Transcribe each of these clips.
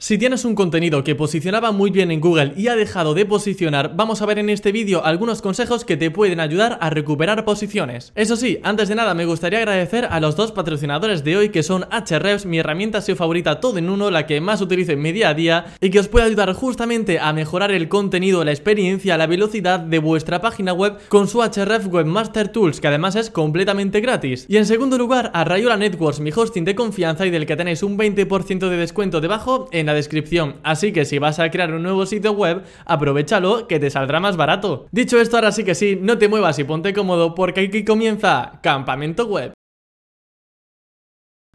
Si tienes un contenido que posicionaba muy bien en Google y ha dejado de posicionar, vamos a ver en este vídeo algunos consejos que te pueden ayudar a recuperar posiciones. Eso sí, antes de nada me gustaría agradecer a los dos patrocinadores de hoy que son Ahrefs, mi herramienta SEO favorita todo en uno, la que más utilizo en mi día a día y que os puede ayudar justamente a mejorar el contenido, la experiencia, la velocidad de vuestra página web con su Ahrefs Webmaster Tools, que además es completamente gratis. Y en segundo lugar, a Rayola Networks, mi hosting de confianza y del que tenéis un 20% de descuento debajo en la descripción, así que si vas a crear un nuevo sitio web, aprovechalo que te saldrá más barato. Dicho esto, ahora sí que sí, no te muevas y ponte cómodo porque aquí comienza Campamento Web.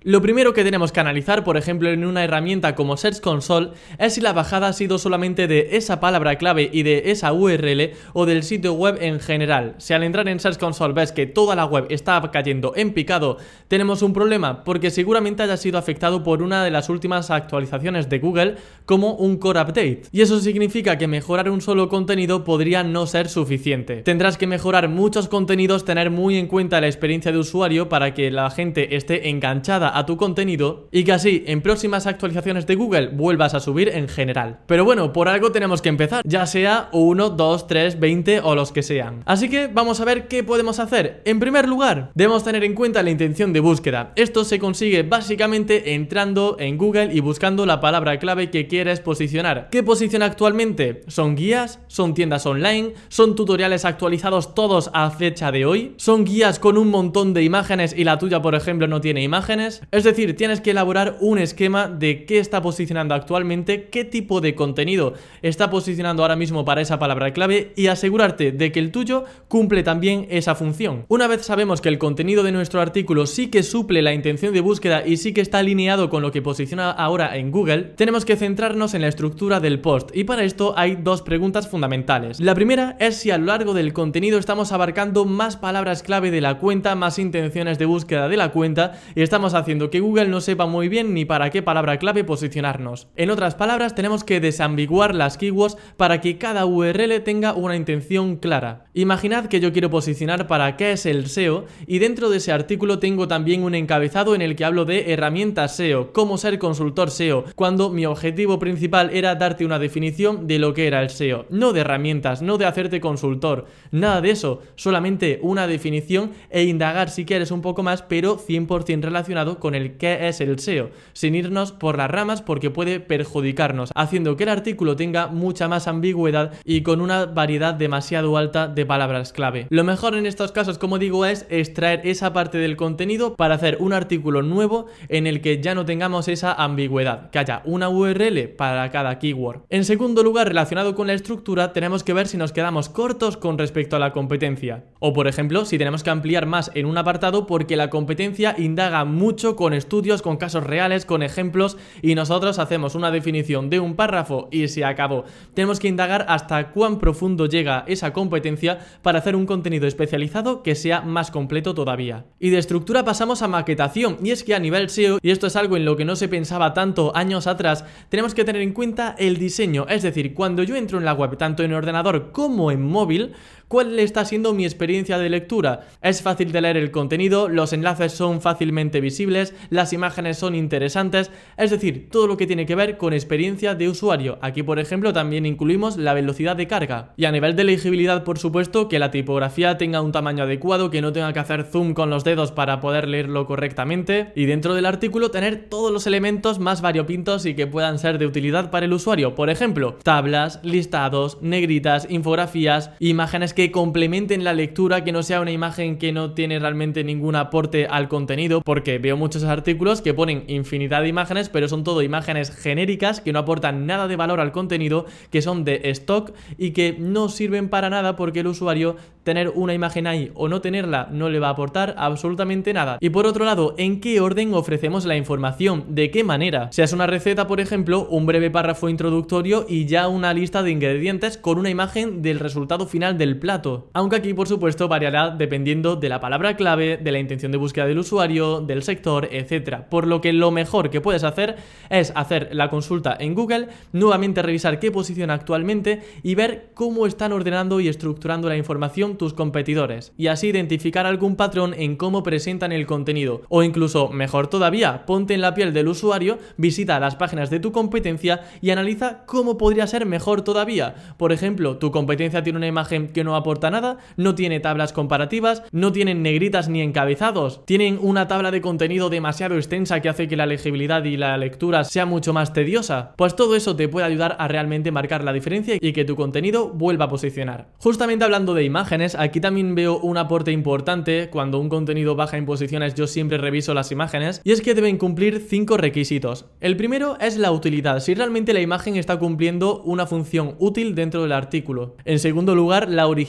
Lo primero que tenemos que analizar, por ejemplo, en una herramienta como Search Console, es si la bajada ha sido solamente de esa palabra clave y de esa URL o del sitio web en general. Si al entrar en Search Console ves que toda la web está cayendo en picado, tenemos un problema porque seguramente haya sido afectado por una de las últimas actualizaciones de Google como un core update. Y eso significa que mejorar un solo contenido podría no ser suficiente. Tendrás que mejorar muchos contenidos, tener muy en cuenta la experiencia de usuario para que la gente esté enganchada a tu contenido y que así en próximas actualizaciones de Google vuelvas a subir en general. Pero bueno, por algo tenemos que empezar, ya sea 1, 2, 3, 20 o los que sean. Así que vamos a ver qué podemos hacer. En primer lugar, debemos tener en cuenta la intención de búsqueda. Esto se consigue básicamente entrando en Google y buscando la palabra clave que quieres posicionar. ¿Qué posiciona actualmente? ¿Son guías? ¿Son tiendas online? ¿Son tutoriales actualizados todos a fecha de hoy? ¿Son guías con un montón de imágenes y la tuya, por ejemplo, no tiene imágenes? Es decir, tienes que elaborar un esquema de qué está posicionando actualmente, qué tipo de contenido está posicionando ahora mismo para esa palabra clave y asegurarte de que el tuyo cumple también esa función. Una vez sabemos que el contenido de nuestro artículo sí que suple la intención de búsqueda y sí que está alineado con lo que posiciona ahora en Google, tenemos que centrarnos en la estructura del post y para esto hay dos preguntas fundamentales. La primera es si a lo largo del contenido estamos abarcando más palabras clave de la cuenta, más intenciones de búsqueda de la cuenta y estamos haciendo que Google no sepa muy bien ni para qué palabra clave posicionarnos. En otras palabras, tenemos que desambiguar las keywords para que cada URL tenga una intención clara. Imaginad que yo quiero posicionar para qué es el SEO y dentro de ese artículo tengo también un encabezado en el que hablo de herramientas SEO, cómo ser consultor SEO, cuando mi objetivo principal era darte una definición de lo que era el SEO, no de herramientas, no de hacerte consultor, nada de eso, solamente una definición e indagar si quieres un poco más, pero 100% relacionado con el qué es el SEO, sin irnos por las ramas porque puede perjudicarnos, haciendo que el artículo tenga mucha más ambigüedad y con una variedad demasiado alta de palabras clave. Lo mejor en estos casos, como digo, es extraer esa parte del contenido para hacer un artículo nuevo en el que ya no tengamos esa ambigüedad, que haya una URL para cada keyword. En segundo lugar, relacionado con la estructura, tenemos que ver si nos quedamos cortos con respecto a la competencia. O por ejemplo, si tenemos que ampliar más en un apartado porque la competencia indaga mucho con estudios, con casos reales, con ejemplos y nosotros hacemos una definición de un párrafo y se acabó. Tenemos que indagar hasta cuán profundo llega esa competencia para hacer un contenido especializado que sea más completo todavía. Y de estructura pasamos a maquetación y es que a nivel SEO, y esto es algo en lo que no se pensaba tanto años atrás, tenemos que tener en cuenta el diseño, es decir, cuando yo entro en la web tanto en ordenador como en móvil, ¿Cuál está siendo mi experiencia de lectura? Es fácil de leer el contenido, los enlaces son fácilmente visibles, las imágenes son interesantes, es decir, todo lo que tiene que ver con experiencia de usuario. Aquí, por ejemplo, también incluimos la velocidad de carga. Y a nivel de legibilidad, por supuesto, que la tipografía tenga un tamaño adecuado, que no tenga que hacer zoom con los dedos para poder leerlo correctamente. Y dentro del artículo tener todos los elementos más variopintos y que puedan ser de utilidad para el usuario. Por ejemplo, tablas, listados, negritas, infografías, imágenes que complementen la lectura, que no sea una imagen que no tiene realmente ningún aporte al contenido, porque veo muchos artículos que ponen infinidad de imágenes, pero son todo imágenes genéricas que no aportan nada de valor al contenido, que son de stock y que no sirven para nada porque el usuario tener una imagen ahí o no tenerla no le va a aportar absolutamente nada. Y por otro lado, ¿en qué orden ofrecemos la información? ¿De qué manera? Si es una receta, por ejemplo, un breve párrafo introductorio y ya una lista de ingredientes con una imagen del resultado final del plato Aunque aquí por supuesto variará dependiendo de la palabra clave, de la intención de búsqueda del usuario, del sector, etc. Por lo que lo mejor que puedes hacer es hacer la consulta en Google, nuevamente revisar qué posición actualmente y ver cómo están ordenando y estructurando la información tus competidores. Y así identificar algún patrón en cómo presentan el contenido. O incluso, mejor todavía, ponte en la piel del usuario, visita las páginas de tu competencia y analiza cómo podría ser mejor todavía. Por ejemplo, tu competencia tiene una imagen que no aporta nada, no tiene tablas comparativas, no tienen negritas ni encabezados, tienen una tabla de contenido demasiado extensa que hace que la legibilidad y la lectura sea mucho más tediosa. Pues todo eso te puede ayudar a realmente marcar la diferencia y que tu contenido vuelva a posicionar. Justamente hablando de imágenes, aquí también veo un aporte importante cuando un contenido baja en posiciones yo siempre reviso las imágenes y es que deben cumplir cinco requisitos. El primero es la utilidad, si realmente la imagen está cumpliendo una función útil dentro del artículo. En segundo lugar, la originalidad.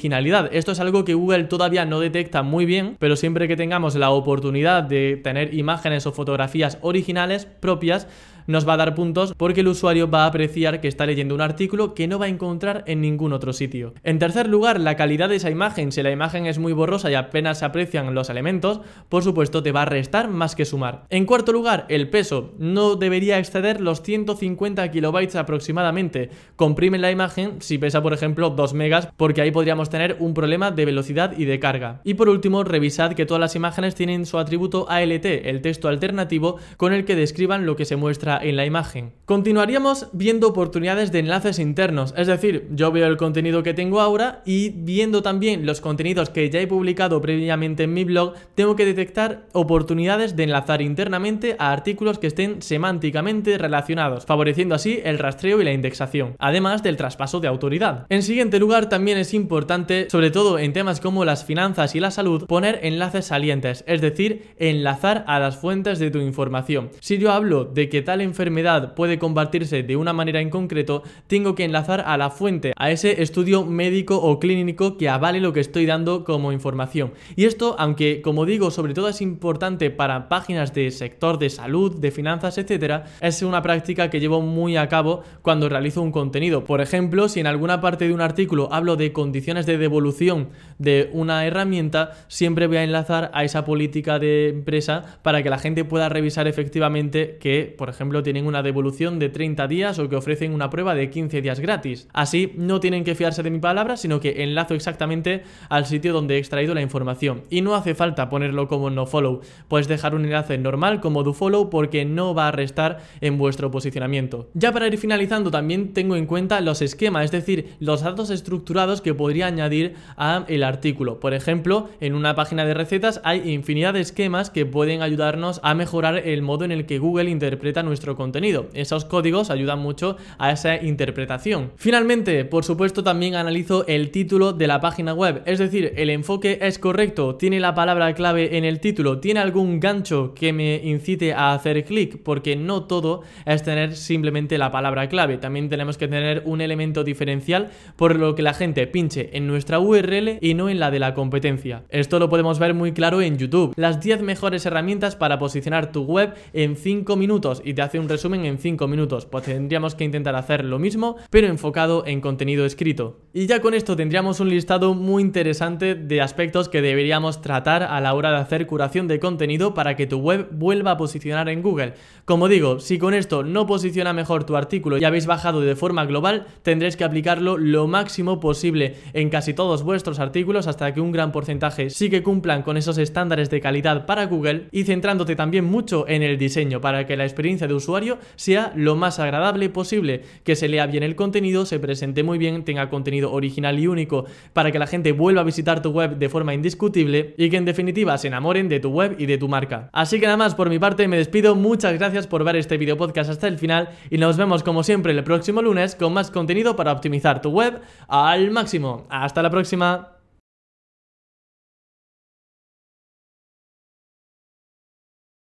Esto es algo que Google todavía no detecta muy bien, pero siempre que tengamos la oportunidad de tener imágenes o fotografías originales propias, nos va a dar puntos porque el usuario va a apreciar que está leyendo un artículo que no va a encontrar en ningún otro sitio. En tercer lugar, la calidad de esa imagen. Si la imagen es muy borrosa y apenas se aprecian los elementos, por supuesto te va a restar más que sumar. En cuarto lugar, el peso. No debería exceder los 150 kilobytes aproximadamente. Comprime la imagen si pesa, por ejemplo, 2 megas, porque ahí podríamos tener un problema de velocidad y de carga. Y por último, revisad que todas las imágenes tienen su atributo ALT, el texto alternativo, con el que describan lo que se muestra en la imagen. Continuaríamos viendo oportunidades de enlaces internos, es decir, yo veo el contenido que tengo ahora y viendo también los contenidos que ya he publicado previamente en mi blog, tengo que detectar oportunidades de enlazar internamente a artículos que estén semánticamente relacionados, favoreciendo así el rastreo y la indexación, además del traspaso de autoridad. En siguiente lugar, también es importante, sobre todo en temas como las finanzas y la salud, poner enlaces salientes, es decir, enlazar a las fuentes de tu información. Si yo hablo de que tal enfermedad puede combatirse de una manera en concreto, tengo que enlazar a la fuente, a ese estudio médico o clínico que avale lo que estoy dando como información. Y esto, aunque como digo, sobre todo es importante para páginas de sector de salud, de finanzas, etcétera, es una práctica que llevo muy a cabo cuando realizo un contenido. Por ejemplo, si en alguna parte de un artículo hablo de condiciones de devolución de una herramienta, siempre voy a enlazar a esa política de empresa para que la gente pueda revisar efectivamente que, por ejemplo, tienen una devolución de 30 días o que ofrecen una prueba de 15 días gratis. Así no tienen que fiarse de mi palabra, sino que enlazo exactamente al sitio donde he extraído la información. Y no hace falta ponerlo como no follow, puedes dejar un enlace normal como do follow porque no va a restar en vuestro posicionamiento. Ya para ir finalizando también tengo en cuenta los esquemas, es decir, los datos estructurados que podría añadir a el artículo. Por ejemplo, en una página de recetas hay infinidad de esquemas que pueden ayudarnos a mejorar el modo en el que Google interpreta nuestro contenido. Esos códigos ayudan mucho a esa interpretación. Finalmente, por supuesto, también analizo el título de la página web, es decir, el enfoque es correcto, tiene la palabra clave en el título, tiene algún gancho que me incite a hacer clic, porque no todo es tener simplemente la palabra clave, también tenemos que tener un elemento diferencial por lo que la gente pinche en nuestra URL y no en la de la competencia. Esto lo podemos ver muy claro en YouTube, las 10 mejores herramientas para posicionar tu web en 5 minutos y te hace un resumen en 5 minutos, pues tendríamos que intentar hacer lo mismo, pero enfocado en contenido escrito. Y ya con esto tendríamos un listado muy interesante de aspectos que deberíamos tratar a la hora de hacer curación de contenido para que tu web vuelva a posicionar en Google. Como digo, si con esto no posiciona mejor tu artículo y habéis bajado de forma global, tendréis que aplicarlo lo máximo posible en casi todos vuestros artículos hasta que un gran porcentaje sí que cumplan con esos estándares de calidad para Google y centrándote también mucho en el diseño para que la experiencia de usuario sea lo más agradable posible, que se lea bien el contenido, se presente muy bien, tenga contenido original y único para que la gente vuelva a visitar tu web de forma indiscutible y que en definitiva se enamoren de tu web y de tu marca. Así que nada más, por mi parte me despido, muchas gracias por ver este video podcast hasta el final y nos vemos como siempre el próximo lunes con más contenido para optimizar tu web al máximo. Hasta la próxima.